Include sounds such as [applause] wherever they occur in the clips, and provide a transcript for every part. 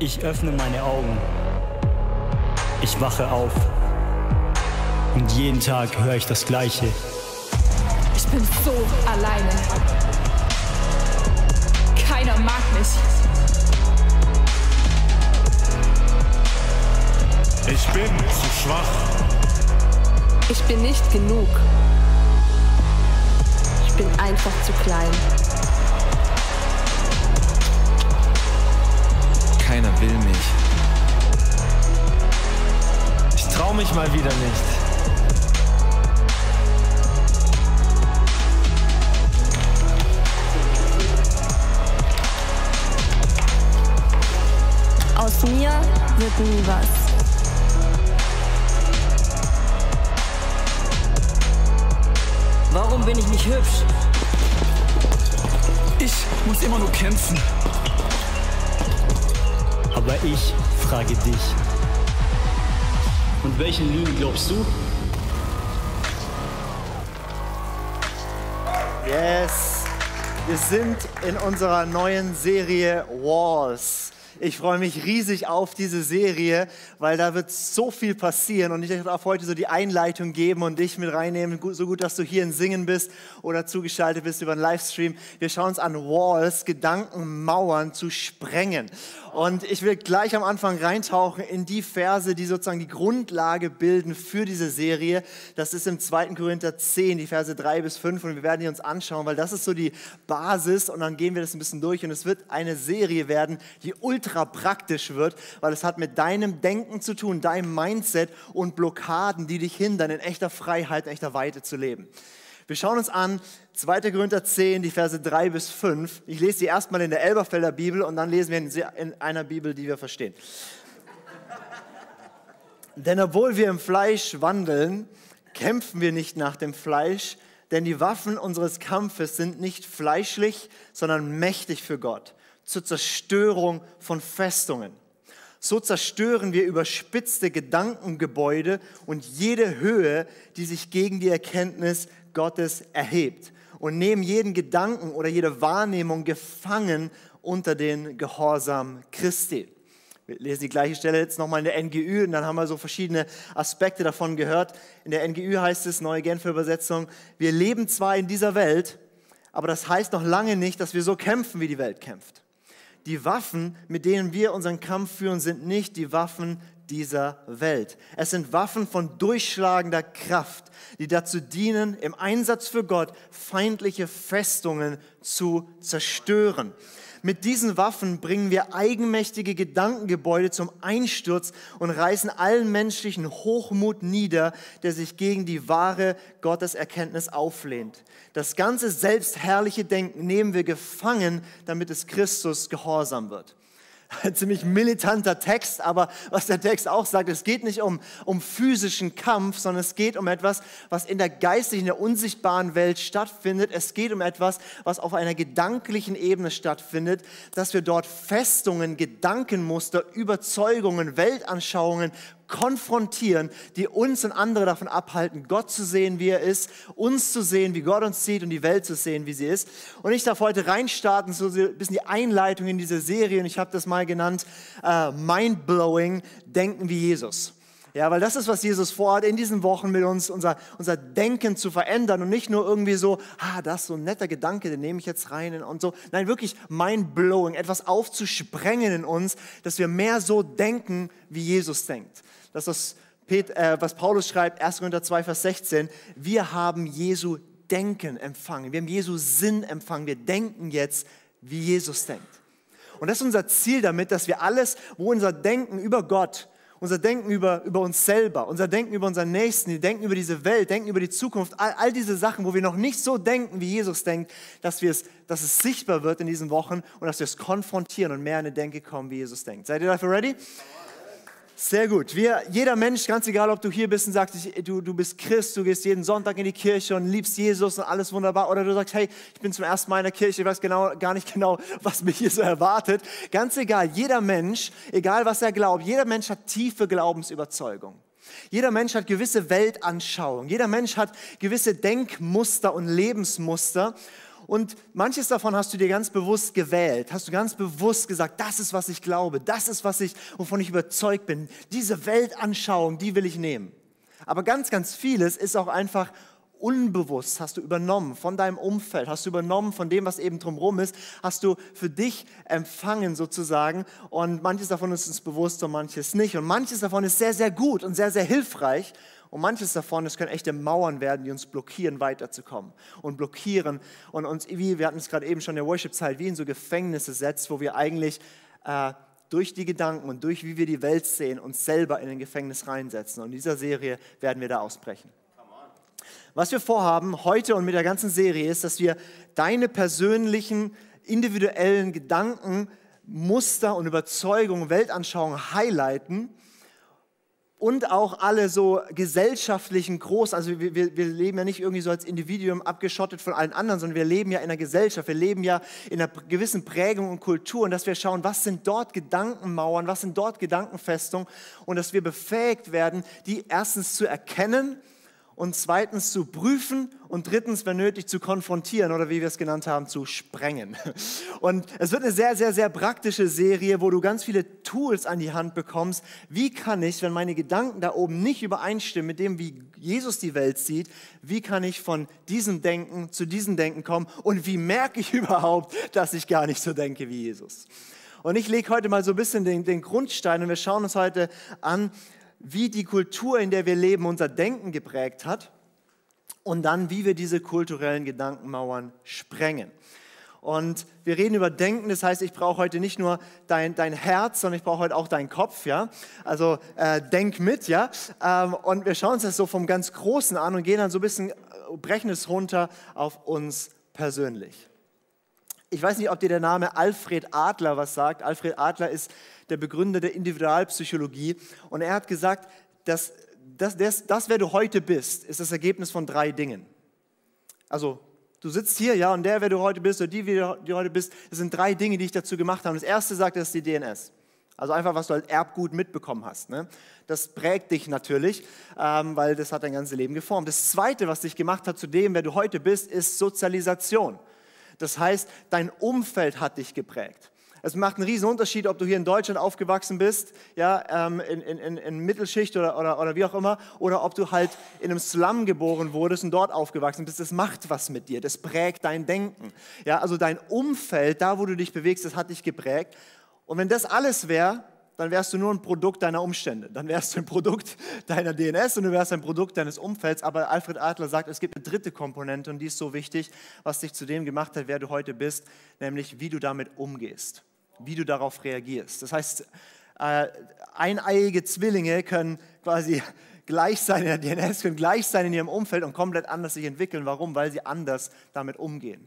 Ich öffne meine Augen. Ich wache auf. Und jeden Tag höre ich das Gleiche. Ich bin so alleine. Keiner mag mich. Ich bin zu schwach. Ich bin nicht genug. Ich bin einfach zu klein. Keiner will mich. Ich trau mich mal wieder nicht. Aus mir wird nie was. Warum bin ich nicht hübsch? Ich muss immer nur kämpfen. Aber ich frage dich. Und welchen Lügen glaubst du? Yes, wir sind in unserer neuen Serie Walls. Ich freue mich riesig auf diese Serie, weil da wird so viel passieren und ich darf heute so die Einleitung geben und dich mit reinnehmen, so gut, dass du hier in Singen bist oder zugeschaltet bist über einen Livestream. Wir schauen uns an Walls, Gedankenmauern zu sprengen. Und ich will gleich am Anfang reintauchen in die Verse, die sozusagen die Grundlage bilden für diese Serie. Das ist im 2. Korinther 10, die Verse 3 bis 5 und wir werden die uns anschauen, weil das ist so die Basis und dann gehen wir das ein bisschen durch und es wird eine Serie werden, die ultra praktisch wird, weil es hat mit deinem Denken zu tun, deinem Mindset und Blockaden, die dich hindern, in echter Freiheit, in echter Weite zu leben. Wir schauen uns an 2. Korinther 10, die Verse 3 bis 5. Ich lese sie erstmal in der Elberfelder Bibel und dann lesen wir in einer Bibel, die wir verstehen. [laughs] Denn obwohl wir im Fleisch wandeln, kämpfen wir nicht nach dem Fleisch, denn die Waffen unseres Kampfes sind nicht fleischlich, sondern mächtig für Gott, zur Zerstörung von Festungen. So zerstören wir überspitzte Gedankengebäude und jede Höhe, die sich gegen die Erkenntnis Gottes erhebt und nehmen jeden Gedanken oder jede Wahrnehmung gefangen unter den Gehorsam Christi. Wir lesen die gleiche Stelle jetzt nochmal in der NGÜ und dann haben wir so verschiedene Aspekte davon gehört. In der NGÜ heißt es, neue Genfer Übersetzung, wir leben zwar in dieser Welt, aber das heißt noch lange nicht, dass wir so kämpfen, wie die Welt kämpft. Die Waffen, mit denen wir unseren Kampf führen, sind nicht die Waffen dieser Welt. Es sind Waffen von durchschlagender Kraft, die dazu dienen, im Einsatz für Gott feindliche Festungen zu zerstören. Mit diesen Waffen bringen wir eigenmächtige Gedankengebäude zum Einsturz und reißen allen menschlichen Hochmut nieder, der sich gegen die wahre Gotteserkenntnis auflehnt. Das ganze selbstherrliche Denken nehmen wir gefangen, damit es Christus gehorsam wird. Ein ziemlich militanter Text, aber was der Text auch sagt, es geht nicht um, um physischen Kampf, sondern es geht um etwas, was in der geistigen, in der unsichtbaren Welt stattfindet. Es geht um etwas, was auf einer gedanklichen Ebene stattfindet, dass wir dort Festungen, Gedankenmuster, Überzeugungen, Weltanschauungen, konfrontieren, die uns und andere davon abhalten, Gott zu sehen, wie er ist, uns zu sehen, wie Gott uns sieht und die Welt zu sehen, wie sie ist. Und ich darf heute reinstarten, so ein bisschen die Einleitung in diese Serie und ich habe das mal genannt, äh, Mindblowing, Denken wie Jesus. Ja, weil das ist, was Jesus vorhat, in diesen Wochen mit uns unser, unser Denken zu verändern und nicht nur irgendwie so, ah, das ist so ein netter Gedanke, den nehme ich jetzt rein und so. Nein, wirklich mind-blowing, etwas aufzusprengen in uns, dass wir mehr so denken, wie Jesus denkt. Das ist, äh, was Paulus schreibt, 1. Korinther 2, Vers 16. Wir haben Jesu Denken empfangen. Wir haben Jesu Sinn empfangen. Wir denken jetzt, wie Jesus denkt. Und das ist unser Ziel damit, dass wir alles, wo unser Denken über Gott, unser Denken über, über uns selber, unser Denken über unseren Nächsten, die Denken über diese Welt, Denken über die Zukunft, all, all diese Sachen, wo wir noch nicht so denken, wie Jesus denkt, dass, wir es, dass es sichtbar wird in diesen Wochen und dass wir es konfrontieren und mehr in eine Denke kommen, wie Jesus denkt. Seid ihr dafür ready? Sehr gut. Wir, jeder Mensch, ganz egal, ob du hier bist und sagst, du, du bist Christ, du gehst jeden Sonntag in die Kirche und liebst Jesus und alles wunderbar, oder du sagst, hey, ich bin zum ersten Mal in der Kirche, ich weiß genau, gar nicht [laughs] genau, was mich hier so erwartet. Ganz egal, jeder Mensch, egal was er glaubt, jeder Mensch hat tiefe Glaubensüberzeugung. Jeder Mensch hat gewisse Weltanschauung. Jeder Mensch hat gewisse Denkmuster und Lebensmuster. Und manches davon hast du dir ganz bewusst gewählt, hast du ganz bewusst gesagt, das ist, was ich glaube, das ist, was ich, wovon ich überzeugt bin. Diese Weltanschauung, die will ich nehmen. Aber ganz, ganz vieles ist auch einfach unbewusst, hast du übernommen von deinem Umfeld, hast du übernommen von dem, was eben drumherum ist, hast du für dich empfangen sozusagen. Und manches davon ist uns bewusst und manches nicht. Und manches davon ist sehr, sehr gut und sehr, sehr hilfreich. Und manches davon, das können echte Mauern werden, die uns blockieren, weiterzukommen. Und blockieren und uns, wie wir hatten es gerade eben schon in der Worship-Zeit, wie in so Gefängnisse setzt, wo wir eigentlich äh, durch die Gedanken und durch wie wir die Welt sehen, uns selber in ein Gefängnis reinsetzen. Und in dieser Serie werden wir da ausbrechen. Was wir vorhaben heute und mit der ganzen Serie ist, dass wir deine persönlichen, individuellen Gedanken, Muster und Überzeugungen, Weltanschauungen highlighten und auch alle so gesellschaftlichen Groß, also wir, wir, wir, leben ja nicht irgendwie so als Individuum abgeschottet von allen anderen, sondern wir leben ja in einer Gesellschaft, wir leben ja in einer gewissen Prägung und Kultur. Und dass wir schauen, was sind dort Gedankenmauern, was sind dort Gedankenfestungen und dass wir befähigt werden, die erstens zu erkennen und zweitens zu prüfen und drittens, wenn nötig, zu konfrontieren oder wie wir es genannt haben, zu sprengen. [laughs] Und es wird eine sehr, sehr, sehr praktische Serie, wo du ganz viele Tools an die Hand bekommst. Wie kann ich, wenn meine Gedanken da oben nicht übereinstimmen mit dem, wie Jesus die Welt sieht, wie kann ich von diesem Denken zu diesem Denken kommen und wie merke ich [laughs] überhaupt, dass ich gar nicht so denke wie Jesus? Und ich lege heute mal so ein bisschen den, den Grundstein und wir schauen uns heute an, wie die Kultur, in der wir leben, unser Denken geprägt hat und dann, wie wir diese kulturellen Gedankenmauern sprengen. Und wir reden über Denken, das heißt, ich brauche heute nicht nur dein, dein Herz, sondern ich brauche heute auch deinen Kopf, ja. Also äh, denk mit, ja. Ähm, und wir schauen uns das so vom ganz Großen an und gehen dann so ein bisschen, äh, brechen es runter auf uns persönlich. Ich weiß nicht, ob dir der Name Alfred Adler was sagt. Alfred Adler ist der Begründer der Individualpsychologie. Und er hat gesagt, dass das, das, das, wer du heute bist, ist das Ergebnis von drei Dingen. Also, du sitzt hier, ja, und der, wer du heute bist, oder die, wie du heute bist, das sind drei Dinge, die ich dazu gemacht habe. Das erste sagt, das ist die DNS. Also einfach, was du als Erbgut mitbekommen hast. Ne? Das prägt dich natürlich, ähm, weil das hat dein ganzes Leben geformt. Das Zweite, was dich gemacht hat zu dem, wer du heute bist, ist Sozialisation. Das heißt, dein Umfeld hat dich geprägt. Es macht einen riesen Unterschied, ob du hier in Deutschland aufgewachsen bist, ja, ähm, in, in, in Mittelschicht oder, oder, oder wie auch immer, oder ob du halt in einem Slum geboren wurdest und dort aufgewachsen bist. Das macht was mit dir, das prägt dein Denken. Ja, also dein Umfeld, da wo du dich bewegst, das hat dich geprägt. Und wenn das alles wäre, dann wärst du nur ein Produkt deiner Umstände. Dann wärst du ein Produkt deiner DNS und du wärst ein Produkt deines Umfelds. Aber Alfred Adler sagt, es gibt eine dritte Komponente und die ist so wichtig, was dich zu dem gemacht hat, wer du heute bist, nämlich wie du damit umgehst wie du darauf reagierst. Das heißt, äh, eineiige Zwillinge können quasi gleich sein in der DNS, können gleich sein in ihrem Umfeld und komplett anders sich entwickeln. Warum? Weil sie anders damit umgehen.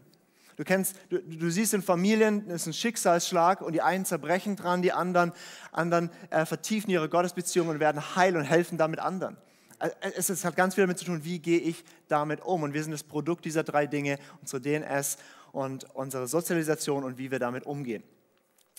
Du kennst, du, du siehst in Familien, es ist ein Schicksalsschlag und die einen zerbrechen dran, die anderen, anderen äh, vertiefen ihre Gottesbeziehung und werden heil und helfen damit anderen. Äh, es, es hat ganz viel damit zu tun, wie gehe ich damit um. Und wir sind das Produkt dieser drei Dinge, unsere DNS und unsere Sozialisation und wie wir damit umgehen.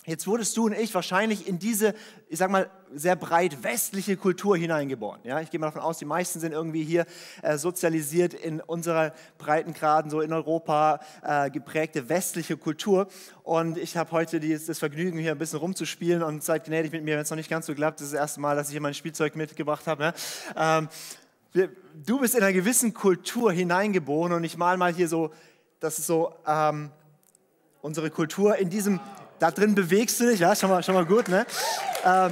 Jetzt wurdest du und ich wahrscheinlich in diese, ich sag mal, sehr breit westliche Kultur hineingeboren. Ja, ich gehe mal davon aus, die meisten sind irgendwie hier äh, sozialisiert in unserer Breitengraden, so in Europa äh, geprägte westliche Kultur. Und ich habe heute die, das Vergnügen, hier ein bisschen rumzuspielen und seid gnädig mit mir, wenn es noch nicht ganz so klappt. Das ist das erste Mal, dass ich hier mein Spielzeug mitgebracht habe. Ja? Ähm, du bist in einer gewissen Kultur hineingeboren und ich mal mal hier so, das ist so ähm, unsere Kultur in diesem da drin bewegst du dich, ja, schon mal, schon mal gut, ne? Ähm,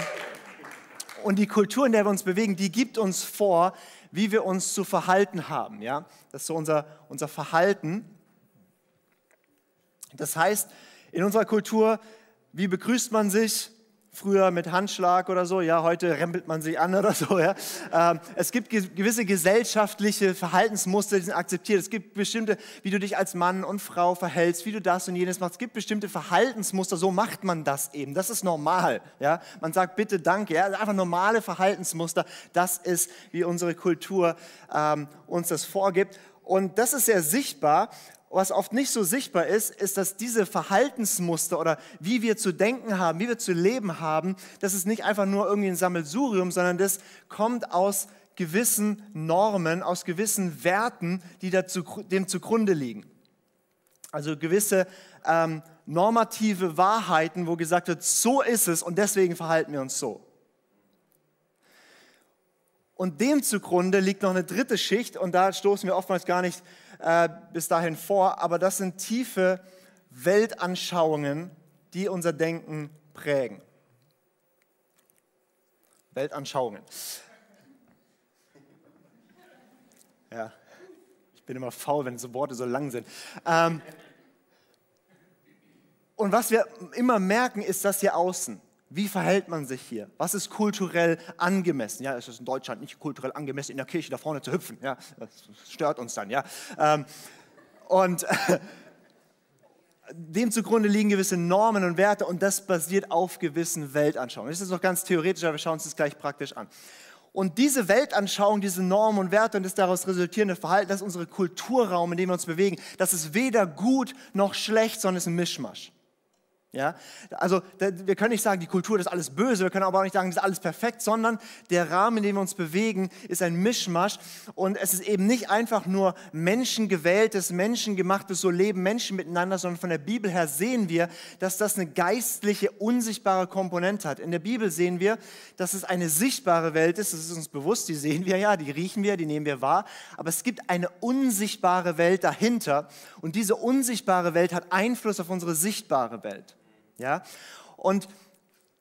und die Kultur, in der wir uns bewegen, die gibt uns vor, wie wir uns zu verhalten haben, ja? Das ist so unser, unser Verhalten. Das heißt, in unserer Kultur, wie begrüßt man sich? Früher mit Handschlag oder so, ja, heute rempelt man sich an [laughs] oder so. Ja. Ähm, es gibt gewisse gesellschaftliche Verhaltensmuster, die sind akzeptiert. Es gibt bestimmte, wie du dich als Mann und Frau verhältst, wie du das und jenes machst. Es gibt bestimmte Verhaltensmuster, so macht man das eben. Das ist normal. Ja. Man sagt bitte Danke, ja, einfach normale Verhaltensmuster. Das ist, wie unsere Kultur ähm, uns das vorgibt. Und das ist sehr sichtbar was oft nicht so sichtbar ist, ist, dass diese Verhaltensmuster oder wie wir zu denken haben, wie wir zu leben haben, das ist nicht einfach nur irgendwie ein Sammelsurium, sondern das kommt aus gewissen Normen, aus gewissen Werten, die dazu, dem zugrunde liegen. Also gewisse ähm, normative Wahrheiten, wo gesagt wird, so ist es und deswegen verhalten wir uns so. Und dem zugrunde liegt noch eine dritte Schicht und da stoßen wir oftmals gar nicht äh, bis dahin vor, aber das sind tiefe Weltanschauungen, die unser Denken prägen. Weltanschauungen. Ja, ich bin immer faul, wenn so Worte so lang sind. Ähm, und was wir immer merken, ist das hier außen. Wie verhält man sich hier? Was ist kulturell angemessen? Ja, es ist in Deutschland nicht kulturell angemessen, in der Kirche da vorne zu hüpfen. Ja, das stört uns dann. Ja, ähm, und [laughs] dem zugrunde liegen gewisse Normen und Werte und das basiert auf gewissen Weltanschauungen. Das ist noch ganz theoretisch, aber wir schauen uns das gleich praktisch an. Und diese Weltanschauung, diese Normen und Werte und das daraus resultierende Verhalten, das ist unsere Kulturraum, in dem wir uns bewegen. Das ist weder gut noch schlecht, sondern es ist ein Mischmasch. Ja, also wir können nicht sagen, die Kultur ist alles böse, wir können aber auch nicht sagen, das ist alles perfekt, sondern der Rahmen, in dem wir uns bewegen, ist ein Mischmasch. Und es ist eben nicht einfach nur menschengewähltes, menschengemachtes, so leben Menschen miteinander, sondern von der Bibel her sehen wir, dass das eine geistliche, unsichtbare Komponente hat. In der Bibel sehen wir, dass es eine sichtbare Welt ist, das ist uns bewusst, die sehen wir ja, die riechen wir, die nehmen wir wahr, aber es gibt eine unsichtbare Welt dahinter. Und diese unsichtbare Welt hat Einfluss auf unsere sichtbare Welt. Ja? Und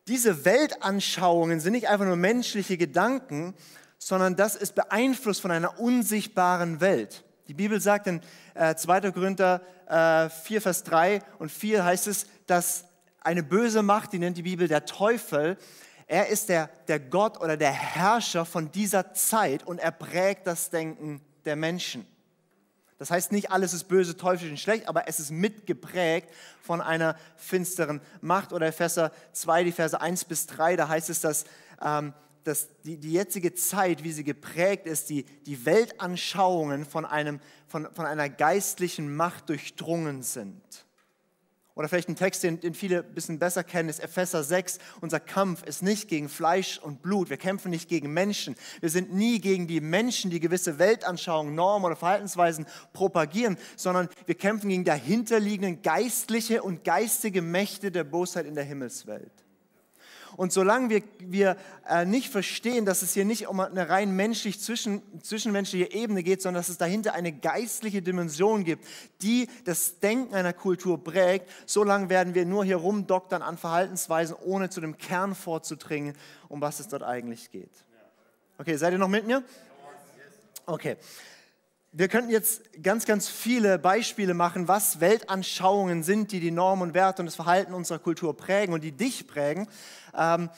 diese Weltanschauungen sind nicht einfach nur menschliche Gedanken, sondern das ist beeinflusst von einer unsichtbaren Welt. Die Bibel sagt in äh, 2. Korinther äh, 4, Vers 3 und 4 heißt es, dass eine böse Macht, die nennt die Bibel der Teufel, er ist der, der Gott oder der Herrscher von dieser Zeit und er prägt das Denken der Menschen. Das heißt nicht, alles ist böse, teuflisch und schlecht, aber es ist mitgeprägt von einer finsteren Macht. Oder Epheser 2, die Verse 1 bis 3, da heißt es, dass, ähm, dass die, die jetzige Zeit, wie sie geprägt ist, die, die Weltanschauungen von, einem, von, von einer geistlichen Macht durchdrungen sind. Oder vielleicht ein Text, den, den viele ein bisschen besser kennen, ist Epheser 6. Unser Kampf ist nicht gegen Fleisch und Blut. Wir kämpfen nicht gegen Menschen. Wir sind nie gegen die Menschen, die gewisse Weltanschauungen, Normen oder Verhaltensweisen propagieren, sondern wir kämpfen gegen dahinterliegenden geistliche und geistige Mächte der Bosheit in der Himmelswelt. Und solange wir, wir äh, nicht verstehen, dass es hier nicht um eine rein menschlich zwischen, zwischenmenschliche Ebene geht, sondern dass es dahinter eine geistliche Dimension gibt, die das Denken einer Kultur prägt, solange werden wir nur hier rumdoktern an Verhaltensweisen, ohne zu dem Kern vorzudringen, um was es dort eigentlich geht. Okay, seid ihr noch mit mir? Okay. Wir könnten jetzt ganz, ganz viele Beispiele machen, was Weltanschauungen sind, die die Normen und Werte und das Verhalten unserer Kultur prägen und die dich prägen. Ähm,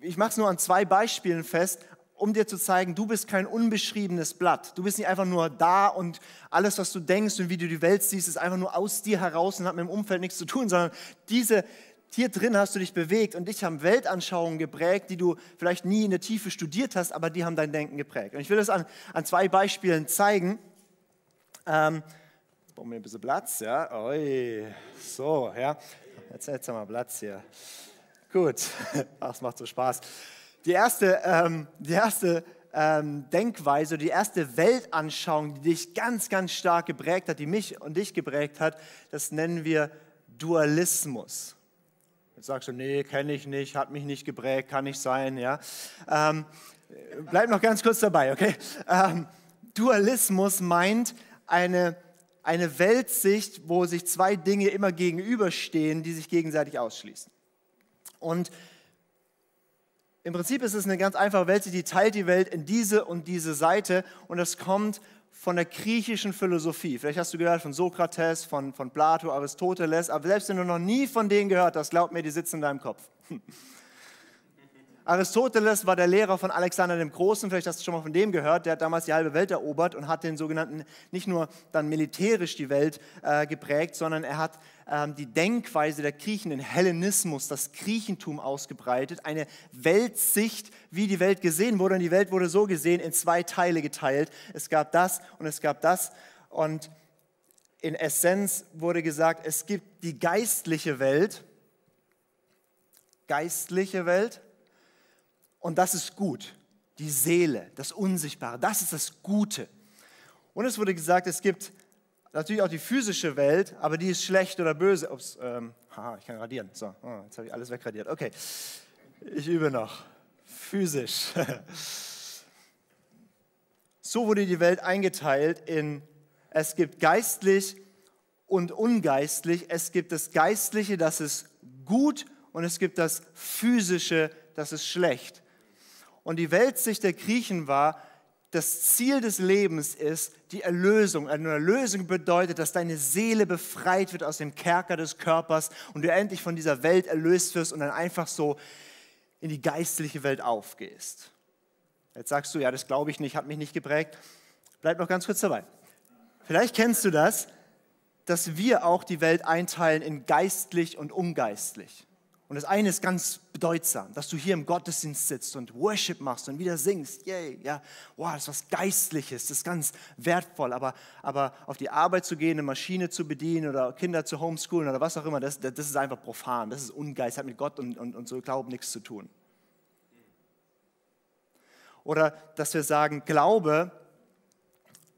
ich mache es nur an zwei Beispielen fest, um dir zu zeigen, du bist kein unbeschriebenes Blatt. Du bist nicht einfach nur da und alles, was du denkst und wie du die Welt siehst, ist einfach nur aus dir heraus und hat mit dem Umfeld nichts zu tun, sondern diese, hier drin hast du dich bewegt und dich haben Weltanschauungen geprägt, die du vielleicht nie in der Tiefe studiert hast, aber die haben dein Denken geprägt. Und ich will das an, an zwei Beispielen zeigen. Ähm, brauchen wir ein bisschen Platz, ja? Oi, so, ja. Jetzt, jetzt haben wir Platz hier. Gut, [laughs] es macht so Spaß. Die erste, ähm, die erste ähm, Denkweise, die erste Weltanschauung, die dich ganz, ganz stark geprägt hat, die mich und dich geprägt hat, das nennen wir Dualismus. Jetzt sagst du, nee, kenne ich nicht, hat mich nicht geprägt, kann nicht sein. Ja? Ähm, bleib noch ganz kurz dabei, okay? Ähm, Dualismus meint eine, eine Weltsicht, wo sich zwei Dinge immer gegenüberstehen, die sich gegenseitig ausschließen. Und im Prinzip ist es eine ganz einfache Weltsicht, die teilt die Welt in diese und diese Seite und das kommt von der griechischen Philosophie. Vielleicht hast du gehört von Sokrates, von, von Plato, Aristoteles, aber selbst wenn du noch nie von denen gehört hast, glaub mir, die sitzen in deinem Kopf. [laughs] Aristoteles war der Lehrer von Alexander dem Großen, vielleicht hast du schon mal von dem gehört, der hat damals die halbe Welt erobert und hat den sogenannten, nicht nur dann militärisch die Welt äh, geprägt, sondern er hat ähm, die Denkweise der Griechen, den Hellenismus, das Griechentum ausgebreitet, eine Weltsicht, wie die Welt gesehen wurde. Und die Welt wurde so gesehen in zwei Teile geteilt. Es gab das und es gab das. Und in Essenz wurde gesagt, es gibt die geistliche Welt, geistliche Welt, und das ist gut. Die Seele, das Unsichtbare, das ist das Gute. Und es wurde gesagt, es gibt natürlich auch die physische Welt, aber die ist schlecht oder böse. Ups, ähm, haha, ich kann radieren. So, oh, jetzt habe ich alles wegradiert. Okay, ich übe noch. Physisch. [laughs] So wurde die Welt eingeteilt in, es gibt geistlich und ungeistlich. Es gibt das Geistliche, das ist gut und es gibt das Physische, das ist schlecht. Und die Weltsicht der Griechen war, das Ziel des Lebens ist die Erlösung. Eine Erlösung bedeutet, dass deine Seele befreit wird aus dem Kerker des Körpers und du endlich von dieser Welt erlöst wirst und dann einfach so in die geistliche Welt aufgehst. Jetzt sagst du, ja, das glaube ich nicht, hat mich nicht geprägt. Bleib noch ganz kurz dabei. Vielleicht kennst du das, dass wir auch die Welt einteilen in geistlich und ungeistlich. Und das eine ist ganz bedeutsam, dass du hier im Gottesdienst sitzt und Worship machst und wieder singst. Yay, ja, wow, das ist was Geistliches, das ist ganz wertvoll. Aber, aber auf die Arbeit zu gehen, eine Maschine zu bedienen oder Kinder zu homeschoolen oder was auch immer, das, das ist einfach profan, das ist Ungeist, hat mit Gott und, und, und so Glauben nichts zu tun. Oder dass wir sagen, Glaube,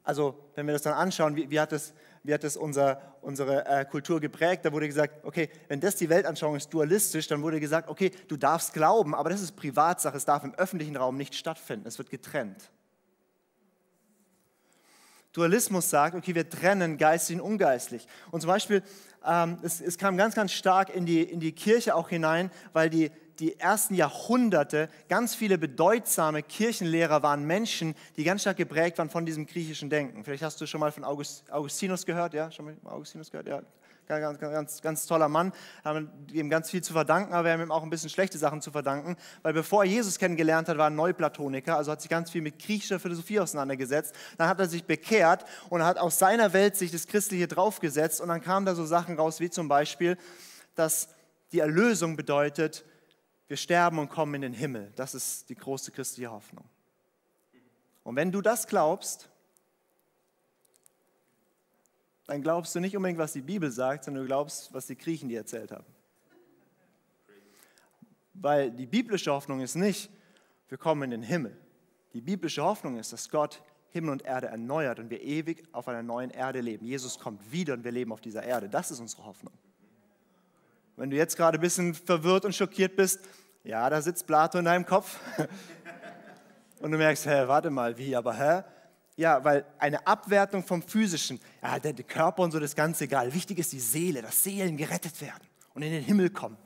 also wenn wir das dann anschauen, wie, wie hat es wie hat das unser, unsere äh, Kultur geprägt? Da wurde gesagt, okay, wenn das die Weltanschauung ist, dualistisch, dann wurde gesagt, okay, du darfst glauben, aber das ist Privatsache, es darf im öffentlichen Raum nicht stattfinden, es wird getrennt. Dualismus sagt, okay, wir trennen geistlich und ungeistlich. Und zum Beispiel, ähm, es, es, kam ganz, ganz stark in die, in die Kirche auch hinein, weil die, die ersten Jahrhunderte ganz viele bedeutsame Kirchenlehrer waren Menschen, die ganz stark geprägt waren von diesem griechischen Denken. Vielleicht hast du schon mal von August, Augustinus gehört, ja? Schon mal Augustinus gehört, ja? Ganz, ganz, ganz, ganz toller Mann, haben ihm ganz viel zu verdanken, aber wir haben ihm auch ein bisschen schlechte Sachen zu verdanken, weil bevor er Jesus kennengelernt hat, war er Neuplatoniker, also hat sich ganz viel mit griechischer Philosophie auseinandergesetzt. Dann hat er sich bekehrt und hat aus seiner Welt sich das Christliche draufgesetzt und dann kamen da so Sachen raus, wie zum Beispiel, dass die Erlösung bedeutet, wir sterben und kommen in den Himmel. Das ist die große christliche Hoffnung. Und wenn du das glaubst, dann glaubst du nicht unbedingt, was die Bibel sagt, sondern du glaubst, was die Griechen dir erzählt haben. Weil die biblische Hoffnung ist nicht, wir kommen in den Himmel. Die biblische Hoffnung ist, dass Gott Himmel und Erde erneuert und wir ewig auf einer neuen Erde leben. Jesus kommt wieder und wir leben auf dieser Erde. Das ist unsere Hoffnung. Wenn du jetzt gerade ein bisschen verwirrt und schockiert bist, ja, da sitzt Plato in deinem Kopf. [laughs] Und du merkst, hä, warte mal, wie, aber hä? Ja, weil eine Abwertung vom Physischen, ja, der, Körper und so, das ist ganz egal. Wichtig ist die Seele, dass Seelen gerettet werden und in den Himmel kommen.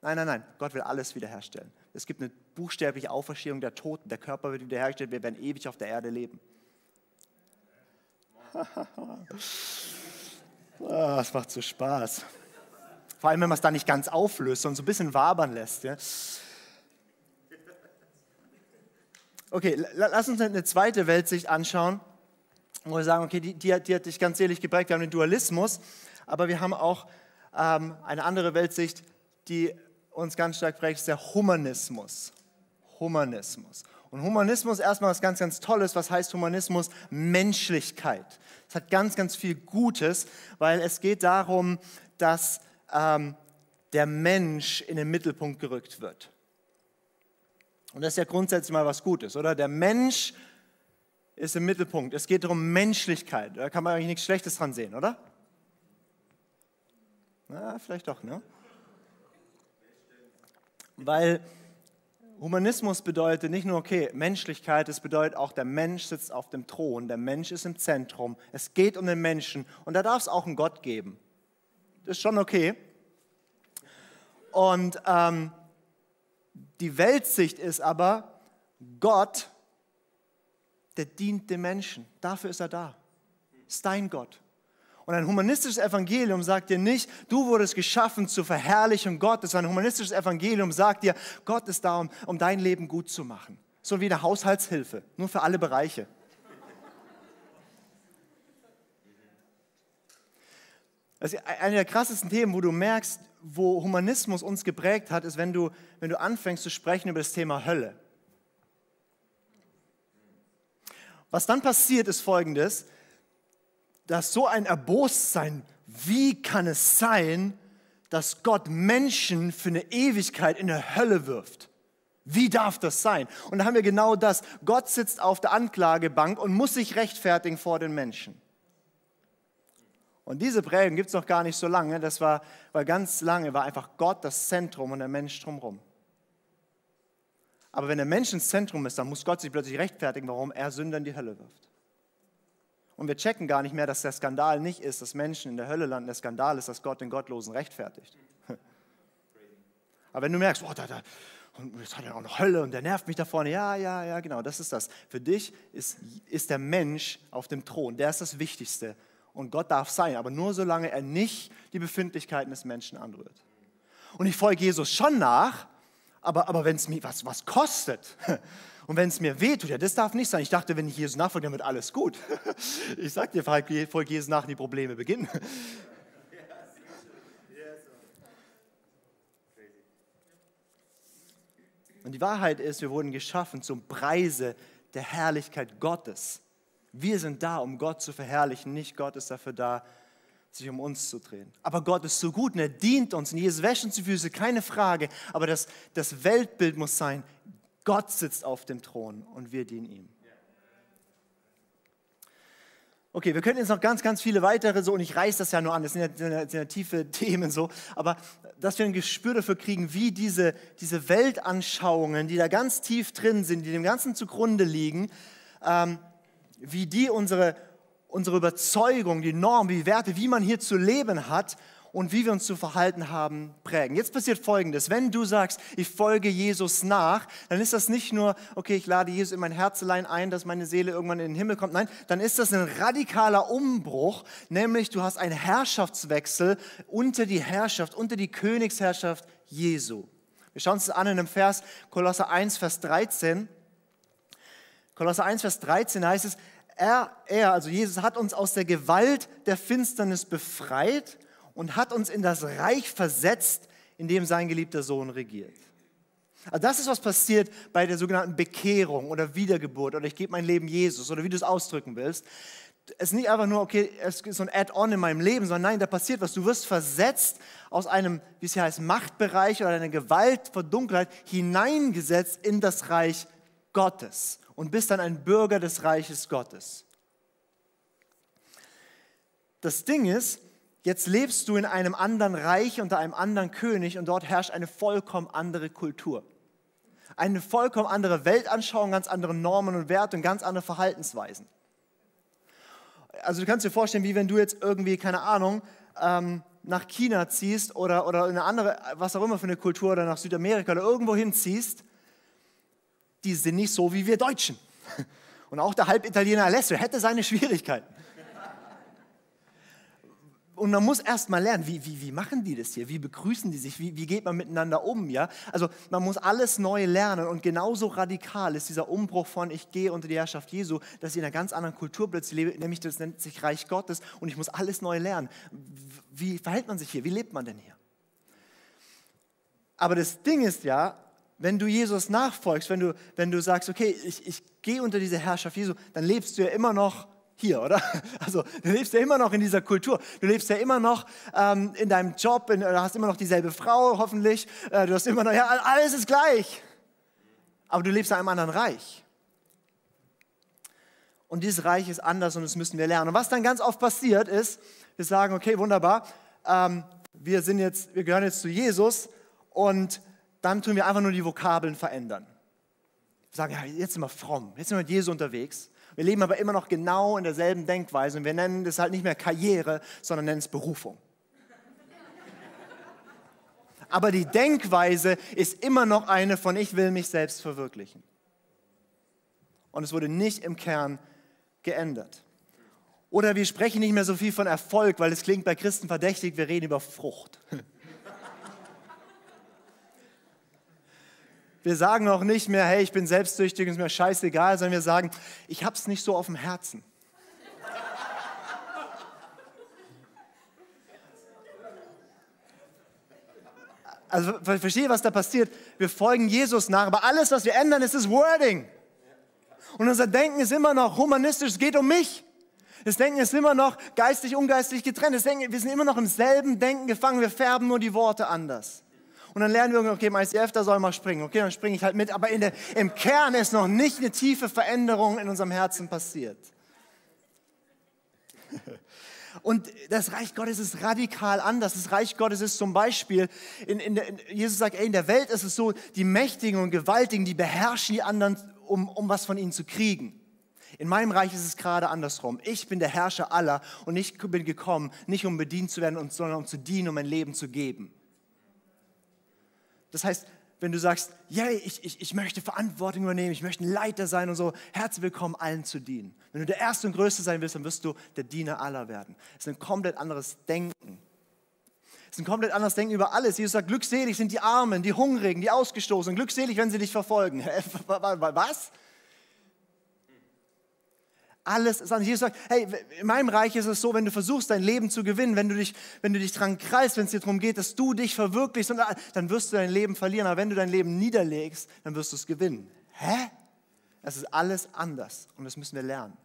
Nein, nein, nein, Gott will alles wiederherstellen. Es gibt eine buchstäbliche Auferstehung der Toten. Der Körper wird wiederhergestellt, wir werden ewig auf der Erde leben. oh, [laughs] es macht so Spaß. Vor allem, wenn man es da nicht ganz auflöst, sondern so ein bisschen wabern lässt. Ja. Okay, lass uns eine zweite Weltsicht anschauen, wo wir sagen, okay, die, die, die hat dich ganz selig geprägt. Wir haben den Dualismus, aber wir haben auch ähm, eine andere Weltsicht, die uns ganz stark prägt, ist der Humanismus. Humanismus. Und Humanismus erstmal was ganz, ganz Tolles. Was heißt Humanismus? Menschlichkeit. Es hat ganz, ganz viel Gutes, weil es geht darum, dass ähm, der Mensch in den Mittelpunkt gerückt wird. Und das ist ja grundsätzlich mal was Gutes, oder? Der Mensch ist im Mittelpunkt. Es geht darum Menschlichkeit. Da kann man eigentlich nichts Schlechtes dran sehen, oder? Na, vielleicht doch, ne? Weil Humanismus bedeutet nicht nur, okay, Menschlichkeit, es bedeutet auch, der Mensch sitzt auf dem Thron, der Mensch ist im Zentrum, es geht um den Menschen und da darf es auch einen Gott geben. Ist schon okay. Und ähm, die Weltsicht ist aber, Gott, der dient dem Menschen. Dafür ist er da. Ist dein Gott. Und ein humanistisches Evangelium sagt dir nicht, du wurdest geschaffen zur Verherrlichung Gottes. Ein humanistisches Evangelium sagt dir, Gott ist da, um, um dein Leben gut zu machen. So wie eine Haushaltshilfe, nur für alle Bereiche. Das ist eine der krassesten Themen, wo du merkst, wo Humanismus uns geprägt hat, ist, wenn du, wenn du anfängst zu sprechen über das Thema Hölle. Was dann passiert, ist folgendes, dass so ein Erbossein, wie kann es sein, dass Gott Menschen für eine Ewigkeit in der Hölle wirft? Wie darf das sein? Und da haben wir genau das. Gott sitzt auf der Anklagebank und muss sich rechtfertigen vor den Menschen. Und diese Prägung gibt es noch gar nicht so lange. Das war, weil ganz lange war einfach Gott das Zentrum und der Mensch drumherum. Aber wenn der Mensch ins Zentrum ist, dann muss Gott sich plötzlich rechtfertigen, warum er Sünder in die Hölle wirft. Und wir checken gar nicht mehr, dass der Skandal nicht ist, dass Menschen in der Hölle landen. Der Skandal ist, dass Gott den Gottlosen rechtfertigt. [laughs] Aber wenn du merkst, oh, da, da, und jetzt hat er auch noch Hölle und der nervt mich da vorne. Ja, ja, ja, genau, das ist das. Für dich ist, ist der Mensch auf dem Thron, der ist das Wichtigste. Und Gott darf sein, aber nur solange er nicht die Befindlichkeiten des Menschen anrührt. Und ich folge Jesus schon nach, aber, aber wenn es mir was, was kostet [laughs] und wenn es mir wehtut, ja, das darf nicht sein. Ich dachte, wenn ich Jesus nachfolge, dann wird alles gut. [laughs] Ich sag dir, folge Jesus nach und die Probleme beginnen. [laughs] Und die Wahrheit ist, wir wurden geschaffen zum Preise der Herrlichkeit Gottes. Wir sind da, um Gott zu verherrlichen, nicht Gott ist dafür da, sich um uns zu drehen. Aber Gott ist so gut und er dient uns und Jesus wäscht uns die Füße, keine Frage. Aber das, das Weltbild muss sein, Gott sitzt auf dem Thron und wir dienen ihm. Okay, wir könnten jetzt noch ganz, ganz viele weitere so, und ich reiße das ja nur an, das sind ja, sind ja, sind ja tiefe [laughs] Themen so, aber dass wir ein Gespür dafür kriegen, wie diese, diese Weltanschauungen, die da ganz tief drin sind, die dem Ganzen zugrunde liegen, ähm, wie die unsere, unsere Überzeugung, die Norm, die Werte, wie man hier zu leben hat und wie wir uns zu verhalten haben, prägen. Jetzt passiert Folgendes. Wenn du sagst, ich folge Jesus nach, dann ist das nicht nur, okay, ich lade Jesus in mein Herzelein ein, dass meine Seele irgendwann in den Himmel kommt. Nein, dann ist das ein radikaler Umbruch, nämlich du hast einen Herrschaftswechsel unter die Herrschaft, unter die Königsherrschaft Jesu. Wir schauen uns das an in einem Vers, Kolosser 1, Vers 13. Kolosser 1, Vers 13 heißt es, er, er, also Jesus, hat uns aus der Gewalt der Finsternis befreit und hat uns in das Reich versetzt, in dem sein geliebter Sohn regiert. Also das ist, was passiert bei der sogenannten Bekehrung oder Wiedergeburt oder ich gebe mein Leben Jesus oder wie du es ausdrücken willst. Es ist nicht einfach nur, okay, es ist so ein Add-on in meinem Leben, sondern nein, da passiert was. Du wirst versetzt aus einem, wie es hier heißt, Machtbereich oder einer Gewalt, Verdunkelheit hineingesetzt in das Reich Gottes und bist dann ein Bürger des Reiches Gottes. Das Ding ist, Jetzt lebst du in einem anderen Reich unter einem anderen König und dort herrscht eine vollkommen andere Kultur. Eine vollkommen andere Weltanschauung, ganz andere Normen und Werte und ganz andere Verhaltensweisen. Also du kannst dir vorstellen, wie wenn du jetzt irgendwie, keine Ahnung, ähm, nach China ziehst oder, oder in eine andere, was auch immer für eine Kultur oder nach Südamerika oder irgendwo hinziehst, die sind nicht so wie wir Deutschen. [laughs] Und auch der Halbitaliener Alessio hätte seine Schwierigkeiten. Und man muss erst mal lernen, wie, wie, wie machen die das hier? Wie begrüßen die sich? Wie, wie geht man miteinander um? Ja? Also man muss alles neu lernen und genauso radikal ist dieser Umbruch von ich gehe unter die Herrschaft Jesu, dass ich in einer ganz anderen Kultur plötzlich lebe, nämlich das nennt sich Reich Gottes und ich muss alles neu lernen. Wie verhält man sich hier? Wie lebt man denn hier? Aber das Ding ist ja, wenn du Jesus nachfolgst, wenn du, wenn du sagst, okay, ich, ich gehe unter diese Herrschaft Jesu, dann lebst du ja immer noch hier, oder? [laughs] Also du lebst ja immer noch in dieser Kultur. Du lebst ja immer noch ähm, in deinem Job, in, du hast immer noch dieselbe Frau, hoffentlich. Äh, du hast immer noch, ja, alles ist gleich. Aber du lebst in einem anderen Reich. Und dieses Reich ist anders und das müssen wir lernen. Und was dann ganz oft passiert ist, wir sagen, okay, wunderbar, ähm, wir, sind jetzt, wir gehören jetzt zu Jesus und dann tun wir einfach nur die Vokabeln verändern. Wir sagen, ja, jetzt sind wir fromm, jetzt sind wir mit Jesus unterwegs. Wir leben aber immer noch genau in derselben Denkweise und wir nennen das halt nicht mehr Karriere, sondern nennen es Berufung. Aber die Denkweise ist immer noch eine von ich will mich selbst verwirklichen. Und es wurde nicht im Kern geändert. Oder wir sprechen nicht mehr so viel von Erfolg, weil es klingt bei Christen verdächtig, wir reden über Frucht. [laughs] Wir sagen auch nicht mehr, hey, ich bin selbstsüchtig und ist mir scheißegal, sondern wir sagen, ich habe es nicht so auf dem Herzen. Also verstehe, was da passiert. Wir folgen Jesus nach, aber alles, was wir ändern, ist das Wording. Und unser Denken ist immer noch humanistisch, es geht um mich. Das Denken ist immer noch geistig, ungeistig getrennt. Das Denken, wir sind immer noch im selben Denken gefangen, wir färben nur die Worte anders. Und dann lernen wir, okay, mein ICF, da soll mal springen. Okay, dann springe ich halt mit. Aber der, im Kern ist noch nicht eine tiefe Veränderung in unserem Herzen passiert. [laughs] Und das Reich Gottes ist radikal anders. Das Reich Gottes ist zum Beispiel, in, in in, Jesus sagt, ey, in der Welt ist es so, die Mächtigen und Gewaltigen, die beherrschen die anderen, um, um was von ihnen zu kriegen. In meinem Reich ist es gerade andersrum. Ich bin der Herrscher aller und ich bin gekommen, nicht um bedient zu werden, sondern um zu dienen, um mein Leben zu geben. Das heißt, wenn du sagst, yeah, ich, ich, ich möchte Verantwortung übernehmen, ich möchte ein Leiter sein und so, herzlich willkommen, allen zu dienen. Wenn du der Erste und Größte sein willst, dann wirst du der Diener aller werden. Es ist ein komplett anderes Denken. Es ist ein komplett anderes Denken über alles. Jesus sagt, glückselig sind die Armen, die Hungrigen, die Ausgestoßenen, glückselig, wenn sie dich verfolgen. [laughs] Was? Alles ist anders. Jesus sagt, hey, in meinem Reich ist es so, wenn du versuchst, dein Leben zu gewinnen, wenn du dich, wenn du dich dran kreist, wenn es dir darum geht, dass du dich verwirklichst, dann wirst du dein Leben verlieren. Aber wenn du dein Leben niederlegst, dann wirst du es gewinnen. Hä? Es ist alles anders und das müssen wir lernen.